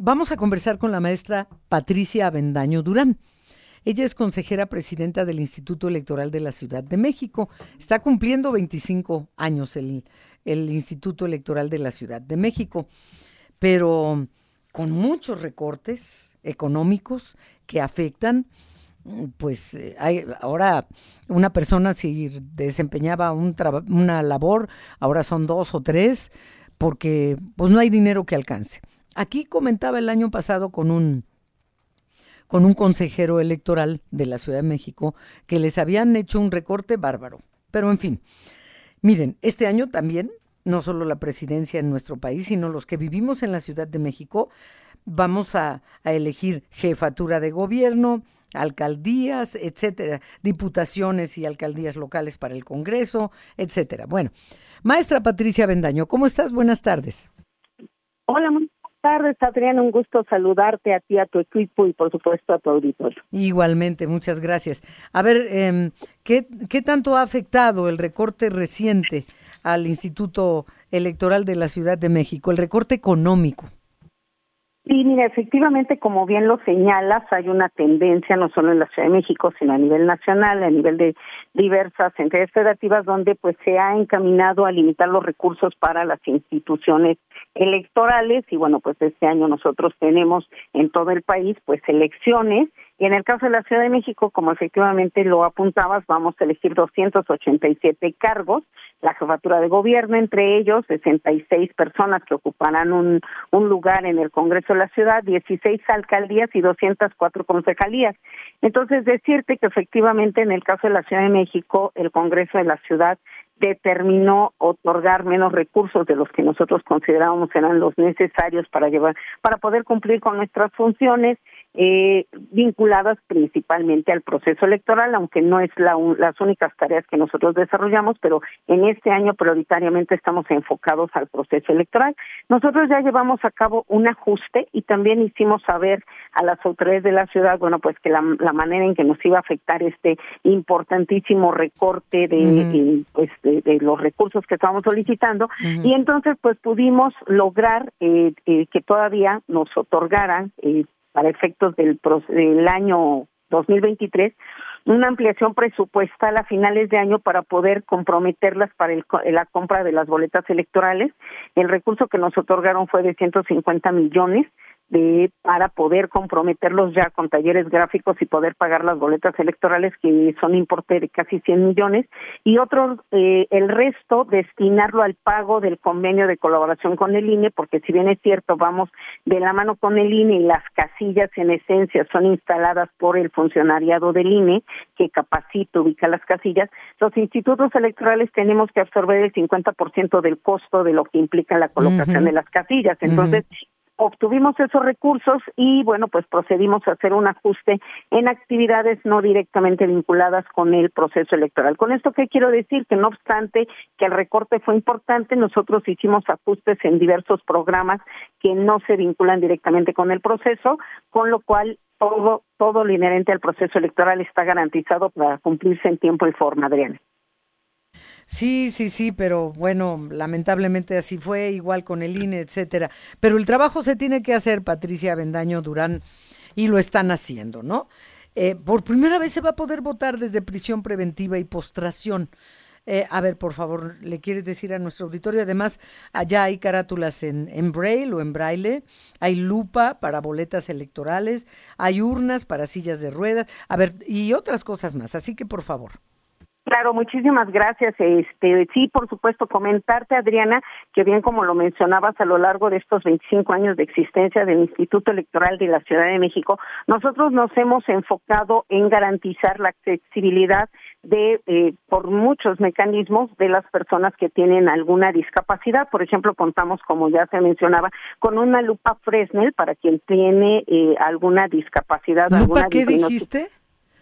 vamos a conversar con la maestra Patricia Avendaño Durán. Ella es consejera presidenta del Instituto Electoral de la Ciudad de México. Está cumpliendo 25 años el, el Instituto Electoral de la Ciudad de México, pero con muchos recortes económicos que afectan pues eh, hay, ahora una persona si desempeñaba un una labor, ahora son dos o tres, porque pues no hay dinero que alcance. Aquí comentaba el año pasado con un con un consejero electoral de la Ciudad de México que les habían hecho un recorte bárbaro. Pero en fin, miren, este año también, no solo la presidencia en nuestro país, sino los que vivimos en la Ciudad de México, vamos a, elegir jefatura de gobierno, alcaldías, etcétera, diputaciones y alcaldías locales para el Congreso, etcétera. Bueno, maestra Patricia Bendaño, ¿cómo estás? Buenas tardes. Hola, tardes, Adriana. Un gusto saludarte a ti, a tu equipo y, por supuesto, a tu auditorio. Igualmente, muchas gracias. A ver, eh, ¿qué, ¿qué tanto ha afectado el recorte reciente al Instituto Electoral de la Ciudad de México, el recorte económico? Sí, mira, efectivamente, como bien lo señalas, hay una tendencia no solo en la Ciudad de México, sino a nivel nacional, a nivel de diversas entidades federativas, donde pues se ha encaminado a limitar los recursos para las instituciones electorales y bueno, pues este año nosotros tenemos en todo el país pues elecciones y en el caso de la Ciudad de México, como efectivamente lo apuntabas, vamos a elegir 287 cargos, la jefatura de gobierno, entre ellos 66 personas que ocuparán un, un lugar en el Congreso de la Ciudad, 16 alcaldías y 204 concejalías. Entonces, decirte que efectivamente en el caso de la Ciudad de México, el Congreso de la Ciudad determinó otorgar menos recursos de los que nosotros considerábamos eran los necesarios para llevar para poder cumplir con nuestras funciones eh, vinculadas principalmente al proceso electoral, aunque no es la, las únicas tareas que nosotros desarrollamos, pero en este año prioritariamente estamos enfocados al proceso electoral. Nosotros ya llevamos a cabo un ajuste y también hicimos saber a las autoridades de la ciudad, bueno, pues que la, la manera en que nos iba a afectar este importantísimo recorte de, pues, de, los recursos que estábamos solicitando. Y entonces pues pudimos lograr eh, eh, que todavía nos otorgaran eh, para efectos del, del año 2023 una ampliación presupuestal a finales de año para poder comprometerlas para el, la compra de las boletas electorales. El recurso que nos otorgaron fue de 150 millones de para poder comprometerlos ya con talleres gráficos y poder pagar las boletas electorales que son importe de casi 100 millones y otro eh, el resto destinarlo al pago del convenio de colaboración con el INE porque si bien es cierto vamos de la mano con el INE y las casillas en esencia son instaladas por el funcionariado del INE que capacita ubica las casillas los institutos electorales tenemos que absorber el 50% del costo de lo que implica la colocación de las casillas. Entonces obtuvimos esos recursos y bueno, pues procedimos a hacer un ajuste en actividades no directamente vinculadas con el proceso electoral. Con esto qué quiero decir que no obstante que el recorte fue importante, nosotros hicimos ajustes en diversos programas que no se vinculan directamente con el proceso, con lo cual todo todo lo inherente al proceso electoral está garantizado para cumplirse en tiempo y forma, Adriana. Sí, sí, sí, pero bueno, lamentablemente así fue, igual con el INE, etcétera. Pero el trabajo se tiene que hacer, Patricia Bendaño Durán, y lo están haciendo, ¿no? Eh, por primera vez se va a poder votar desde prisión preventiva y postración. Eh, a ver, por favor, ¿le quieres decir a nuestro auditorio? Además, allá hay carátulas en, en braille o en braille, hay lupa para boletas electorales, hay urnas para sillas de ruedas, a ver, y otras cosas más. Así que, por favor. Claro, muchísimas gracias. Este, sí, por supuesto, comentarte, Adriana, que bien como lo mencionabas a lo largo de estos 25 años de existencia del Instituto Electoral de la Ciudad de México, nosotros nos hemos enfocado en garantizar la accesibilidad de eh, por muchos mecanismos de las personas que tienen alguna discapacidad. Por ejemplo, contamos, como ya se mencionaba, con una lupa Fresnel para quien tiene eh, alguna discapacidad. ¿Lupa alguna qué dijiste?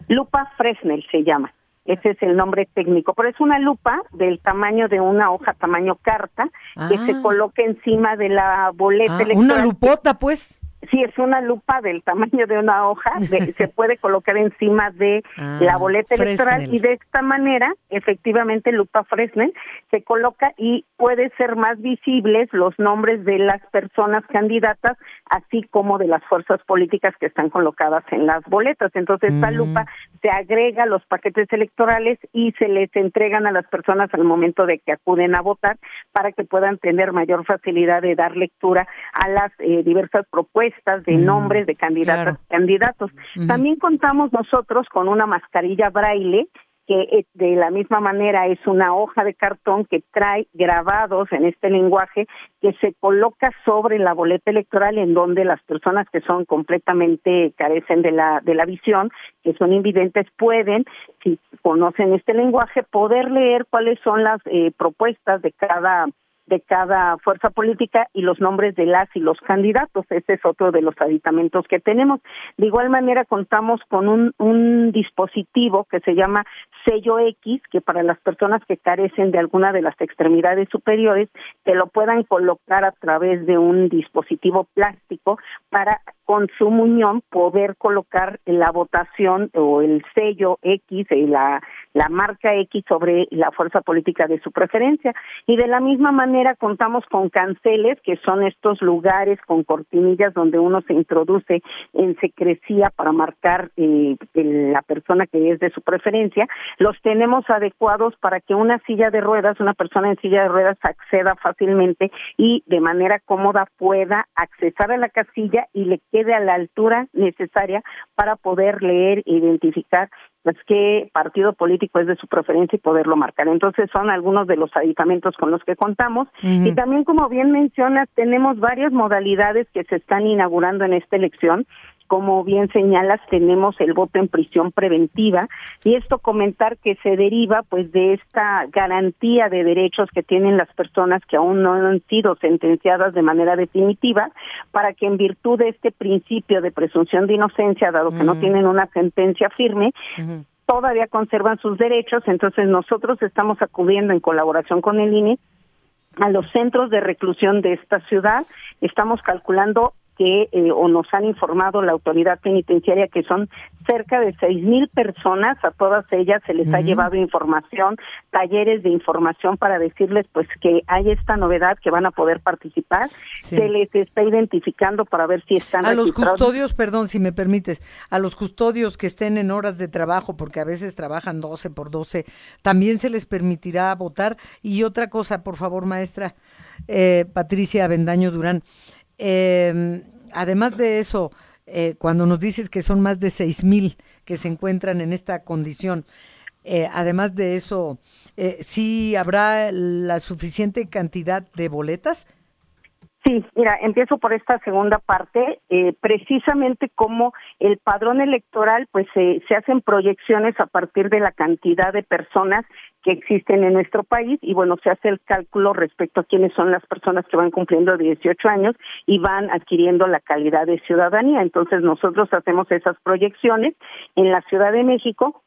Lupa Fresnel se llama ese es el nombre técnico, pero es una lupa del tamaño de una hoja, tamaño carta, que se Ah. coloca encima de la boleta Ah, electoral. una lupota, pues. Sí, es una lupa del tamaño de una hoja, se puede colocar encima de ah, la boleta electoral y de esta manera, efectivamente, lupa Fresnel se coloca y puede ser más visibles los nombres de las personas candidatas, así como de las fuerzas políticas que están colocadas en las boletas. Entonces, esta lupa se agrega a los paquetes electorales y se les entregan a las personas al momento de que acuden a votar para que puedan tener mayor facilidad de dar lectura a las eh, diversas propuestas de nombres de candidatas y candidatos. También contamos nosotros con una mascarilla braille que eh, de la misma manera es una hoja de cartón que trae grabados en este lenguaje que se coloca sobre la boleta electoral en donde las personas que son completamente carecen de la de la visión, que son invidentes pueden si conocen este lenguaje poder leer cuáles son las eh, propuestas de cada de cada fuerza política y los nombres de las y los candidatos. Ese es otro de los aditamentos que tenemos. De igual manera, contamos con un, un dispositivo que se llama sello X, que para las personas que carecen de alguna de las extremidades superiores, que lo puedan colocar a través de un dispositivo plástico para con su muñón poder colocar la votación o el sello X, y la, la marca X sobre la fuerza política de su preferencia. Y de la misma manera contamos con canceles, que son estos lugares con cortinillas donde uno se introduce en secrecía para marcar eh, la persona que es de su preferencia. Los tenemos adecuados para que una silla de ruedas, una persona en silla de ruedas acceda fácilmente y de manera cómoda pueda accesar a la casilla y le quede a la altura necesaria para poder leer e identificar pues qué partido político es de su preferencia y poderlo marcar. Entonces son algunos de los aditamentos con los que contamos. Y también como bien mencionas tenemos varias modalidades que se están inaugurando en esta elección como bien señalas, tenemos el voto en prisión preventiva y esto comentar que se deriva pues de esta garantía de derechos que tienen las personas que aún no han sido sentenciadas de manera definitiva para que en virtud de este principio de presunción de inocencia, dado que no tienen una sentencia firme, todavía conservan sus derechos, entonces nosotros estamos acudiendo en colaboración con el INE a los centros de reclusión de esta ciudad. Estamos calculando que eh, o nos han informado la autoridad penitenciaria que son cerca de seis mil personas, a todas ellas se les ha llevado información, talleres de información para decirles pues que hay esta novedad que van a poder participar, se les está identificando para ver si están a los custodios, perdón, si me permites, a los custodios que estén en horas de trabajo, porque a veces trabajan 12 por 12, también se les permitirá votar. Y otra cosa, por favor, maestra eh, Patricia Avendaño Durán. Eh, además de eso, eh, cuando nos dices que son más de seis mil que se encuentran en esta condición, eh, además de eso, eh, ¿sí habrá la suficiente cantidad de boletas? Sí, mira, empiezo por esta segunda parte, eh, precisamente como el padrón electoral, pues se hacen proyecciones a partir de la cantidad de personas que existen en nuestro país y bueno, se hace el cálculo respecto a quiénes son las personas que van cumpliendo 18 años y van adquiriendo la calidad de ciudadanía. Entonces nosotros hacemos esas proyecciones en la Ciudad de México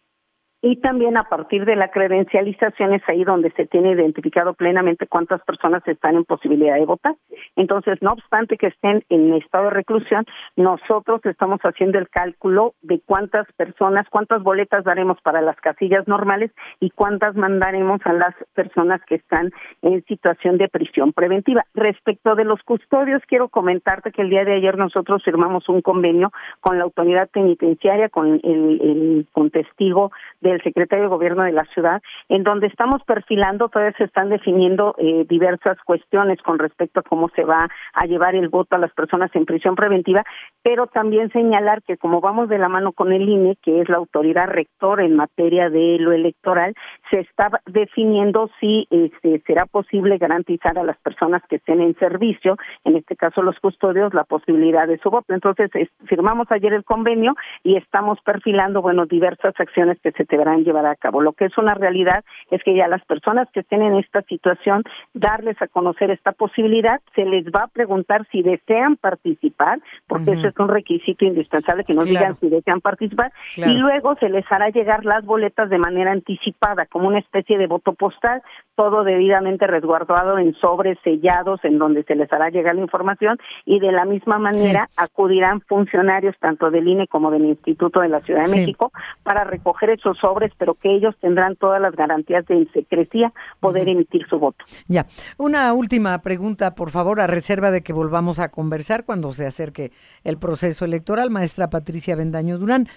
y también a partir de la credencialización es ahí donde se tiene identificado plenamente cuántas personas están en posibilidad de votar. Entonces, no obstante que estén en estado de reclusión, nosotros estamos haciendo el cálculo de cuántas personas, cuántas boletas daremos para las casillas normales y cuántas mandaremos a las personas que están en situación de prisión preventiva. Respecto de los custodios, quiero comentarte que el día de ayer nosotros firmamos un convenio con la autoridad penitenciaria, con el, el con testigo de el secretario de gobierno de la ciudad, en donde estamos perfilando, todavía se están definiendo eh, diversas cuestiones con respecto a cómo se va a llevar el voto a las personas en prisión preventiva, pero también señalar que como vamos de la mano con el INE, que es la autoridad rector en materia de lo electoral, se está definiendo si este, será posible garantizar a las personas que estén en servicio, en este caso los custodios, la posibilidad de su voto. Entonces, firmamos ayer el convenio y estamos perfilando, bueno, diversas acciones que se deberán llevar a cabo. Lo que es una realidad es que ya las personas que estén en esta situación, darles a conocer esta posibilidad, se les va a preguntar si desean participar, porque eso es un requisito indispensable que nos digan si desean participar y luego se les hará llegar las boletas de manera anticipada, como una especie de voto postal, todo debidamente resguardado en sobres sellados en donde se les hará llegar la información y de la misma manera acudirán funcionarios tanto del INE como del Instituto de la Ciudad de México para recoger esos sobres, pero que ellos tendrán todas las garantías de secrecía poder emitir su voto. Ya, una última pregunta, por favor, a reserva de que volvamos a conversar cuando se acerque el proceso electoral, maestra Patricia Bendaño Durán.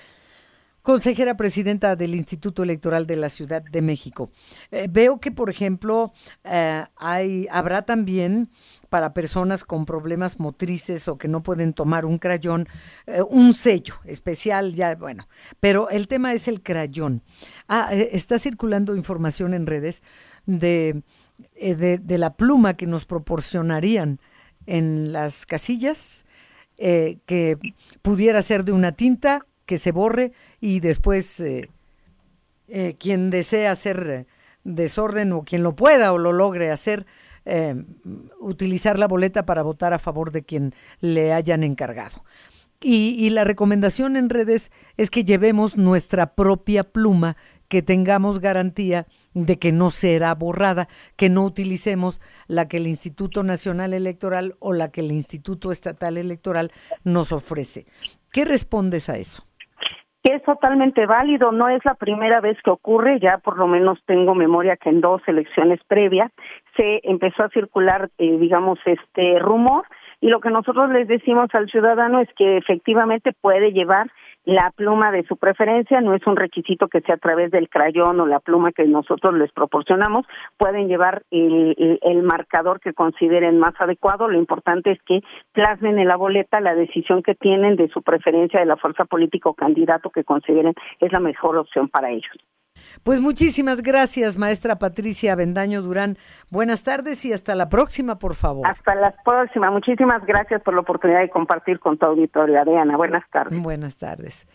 Consejera presidenta del Instituto Electoral de la Ciudad de México. Eh, veo que, por ejemplo, eh, hay, habrá también para personas con problemas motrices o que no pueden tomar un crayón, eh, un sello especial, ya, bueno, pero el tema es el crayón. Ah, está circulando información en redes de, de, de, la pluma que nos proporcionarían en las casillas, que pudiera ser de una tinta que se borre y después eh, eh, quien desea hacer desorden o quien lo pueda o lo logre hacer, eh, utilizar la boleta para votar a favor de quien le hayan encargado. Y, y, la recomendación en redes es que llevemos nuestra propia pluma, que tengamos garantía de que no será borrada, que no utilicemos la que el Instituto Nacional Electoral o la que el Instituto Estatal Electoral nos ofrece. ¿Qué respondes a eso? Que es totalmente válido, no es la primera vez que ocurre, ya por lo menos tengo memoria que en dos elecciones previas se empezó a circular, eh, digamos, este rumor y lo que nosotros les decimos al ciudadano es que efectivamente puede llevar la pluma de su preferencia, no es un requisito que sea a través del crayón o la pluma que nosotros les proporcionamos, pueden llevar el, el, marcador que consideren más adecuado, lo importante es que plasmen en la boleta la decisión que tienen de su preferencia de la fuerza política o candidato que consideren es la mejor opción para ellos. Pues muchísimas gracias, maestra Patricia Bendaño Durán. Buenas tardes y hasta la próxima, por favor. Hasta la próxima. Muchísimas gracias por la oportunidad de compartir con tu auditorio, Adriana. Buenas tardes. Buenas tardes.